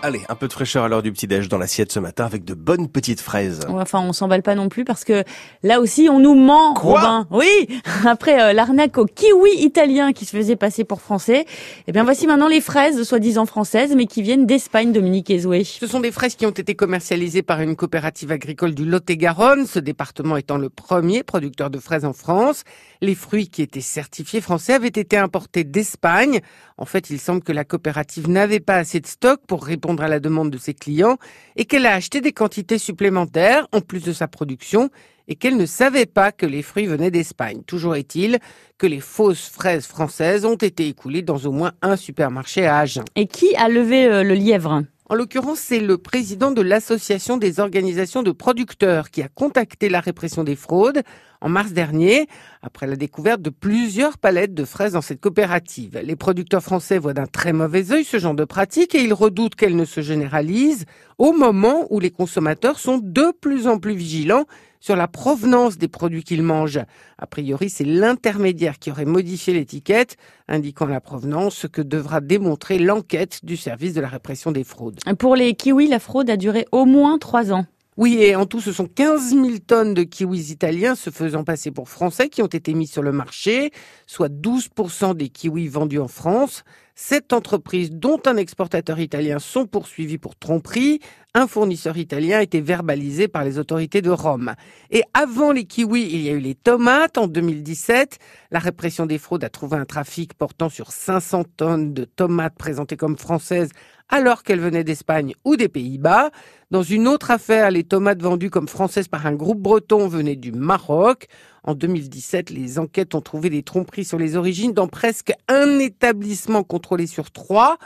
Allez, un peu de fraîcheur à l'heure du petit-déj dans l'assiette ce matin avec de bonnes petites fraises. Enfin, on s'emballe pas non plus parce que là aussi, on nous ment. Quoi Robin. Oui. Après euh, l'arnaque au kiwi italien qui se faisait passer pour français, eh bien voici maintenant les fraises soi-disant françaises, mais qui viennent d'Espagne, Dominique Ezoué. Ce sont des fraises qui ont été commercialisées par une coopérative agricole du Lot-et-Garonne, ce département étant le premier producteur de fraises en France. Les fruits qui étaient certifiés français avaient été importés d'Espagne. En fait, il semble que la coopérative n'avait pas assez de stock pour répondre à la demande de ses clients et qu'elle a acheté des quantités supplémentaires en plus de sa production et qu'elle ne savait pas que les fruits venaient d'Espagne. Toujours est-il que les fausses fraises françaises ont été écoulées dans au moins un supermarché à Agen. Et qui a levé euh, le lièvre? En l'occurrence, c'est le président de l'Association des organisations de producteurs qui a contacté la répression des fraudes en mars dernier, après la découverte de plusieurs palettes de fraises dans cette coopérative. Les producteurs français voient d'un très mauvais œil ce genre de pratique et ils redoutent qu'elle ne se généralise au moment où les consommateurs sont de plus en plus vigilants sur la provenance des produits qu'ils mangent. A priori, c'est l'intermédiaire qui aurait modifié l'étiquette, indiquant la provenance, ce que devra démontrer l'enquête du service de la répression des fraudes. Pour les kiwis, la fraude a duré au moins trois ans. Oui, et en tout, ce sont 15 000 tonnes de kiwis italiens se faisant passer pour français qui ont été mis sur le marché, soit 12% des kiwis vendus en France. Sept entreprises, dont un exportateur italien, sont poursuivies pour tromperie. Un fournisseur italien a été verbalisé par les autorités de Rome. Et avant les kiwis, il y a eu les tomates. En 2017, la répression des fraudes a trouvé un trafic portant sur 500 tonnes de tomates présentées comme françaises alors qu'elles venaient d'Espagne ou des Pays-Bas. Dans une autre affaire, les tomates vendues comme françaises par un groupe breton venaient du Maroc. En 2017, les enquêtes ont trouvé des tromperies sur les origines dans presque un établissement contrôlé sur trois.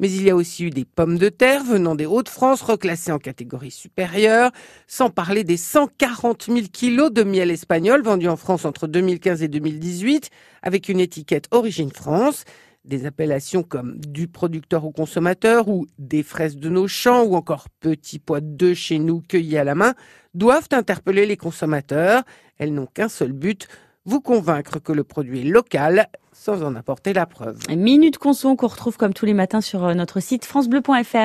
Mais il y a aussi eu des pommes de terre venant des Hauts-de-France reclassées en catégorie supérieure, sans parler des 140 000 kilos de miel espagnol vendus en France entre 2015 et 2018 avec une étiquette Origine France des appellations comme du producteur au consommateur ou des fraises de nos champs ou encore petits pois de chez nous cueillis à la main doivent interpeller les consommateurs. Elles n'ont qu'un seul but, vous convaincre que le produit est local sans en apporter la preuve. Minute Conso qu'on retrouve comme tous les matins sur euh, notre site francebleu.fr.